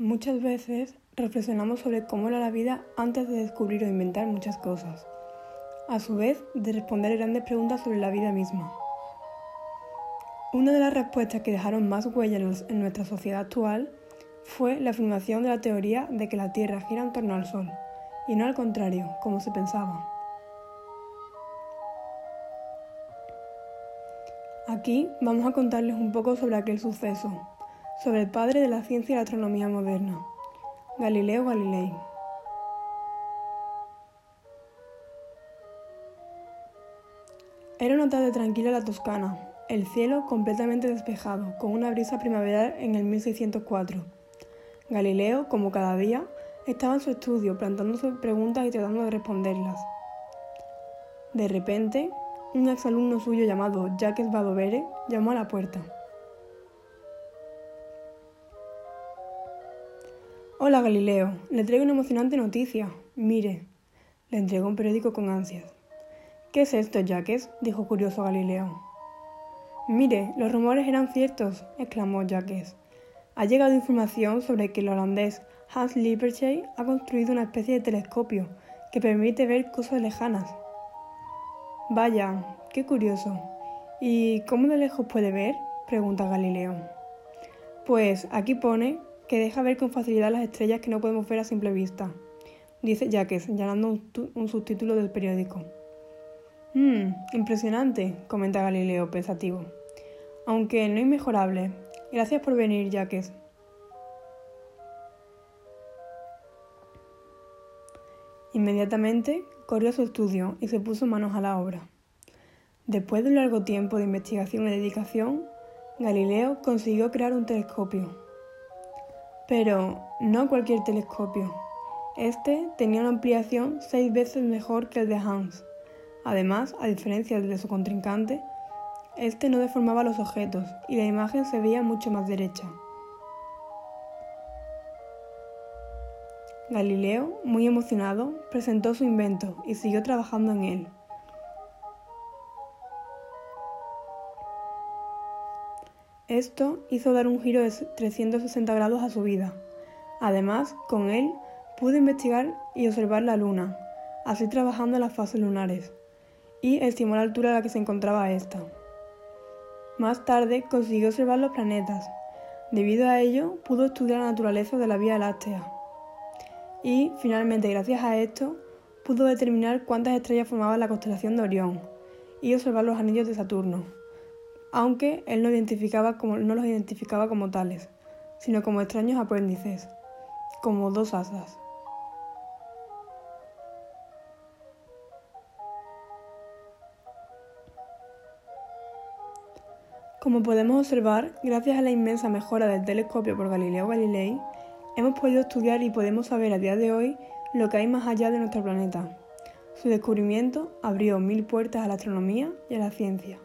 Muchas veces reflexionamos sobre cómo era la vida antes de descubrir o inventar muchas cosas, a su vez de responder grandes preguntas sobre la vida misma. Una de las respuestas que dejaron más huella en nuestra sociedad actual fue la afirmación de la teoría de que la Tierra gira en torno al Sol, y no al contrario, como se pensaba. Aquí vamos a contarles un poco sobre aquel suceso, sobre el padre de la ciencia y la astronomía moderna, Galileo Galilei. Era una tarde tranquila en la Toscana, el cielo completamente despejado, con una brisa primaveral en el 1604. Galileo, como cada día, estaba en su estudio plantándose preguntas y tratando de responderlas. De repente, un exalumno suyo llamado Jacques Badovere llamó a la puerta. Hola Galileo, le traigo una emocionante noticia. Mire, le entregó un periódico con ansias. ¿Qué es esto, Jacques? dijo curioso Galileo. Mire, los rumores eran ciertos, exclamó Jacques. Ha llegado información sobre que el holandés Hans Lippershey ha construido una especie de telescopio que permite ver cosas lejanas. Vaya, qué curioso. ¿Y cómo de lejos puede ver? pregunta Galileo. Pues aquí pone que deja ver con facilidad las estrellas que no podemos ver a simple vista, dice Jacques, llenando un, subtítulo del periódico. Mmm, impresionante, comenta Galileo pensativo. Aunque no inmejorable. Gracias por venir, Jacques. Inmediatamente corrió a su estudio y se puso manos a la obra. Después de un largo tiempo de investigación y dedicación, Galileo consiguió crear un telescopio pero no cualquier telescopio. Este tenía una ampliación seis veces mejor que el de Hans. Además, a diferencia de su contrincante, este no deformaba los objetos y la imagen se veía mucho más derecha. Galileo, muy emocionado, presentó su invento y siguió trabajando en él. Esto hizo dar un giro de 360 grados a su vida. Además, con él pudo investigar y observar la Luna, así trabajando en las fases lunares, y estimó la altura a la que se encontraba ésta. Más tarde consiguió observar los planetas. Debido a ello, pudo estudiar la naturaleza de la Vía Láctea. Y, finalmente, gracias a esto, pudo determinar cuántas estrellas formaban la constelación de Orión y observar los anillos de Saturno aunque él no, los identificaba como tales, sino como extraños apéndices, como dos asas. Como podemos observar, gracias a la inmensa mejora del telescopio por Galileo Galilei, hemos podido estudiar y podemos saber a día de hoy lo que hay más allá de nuestro planeta. Su descubrimiento abrió mil puertas a la astronomía y a la ciencia.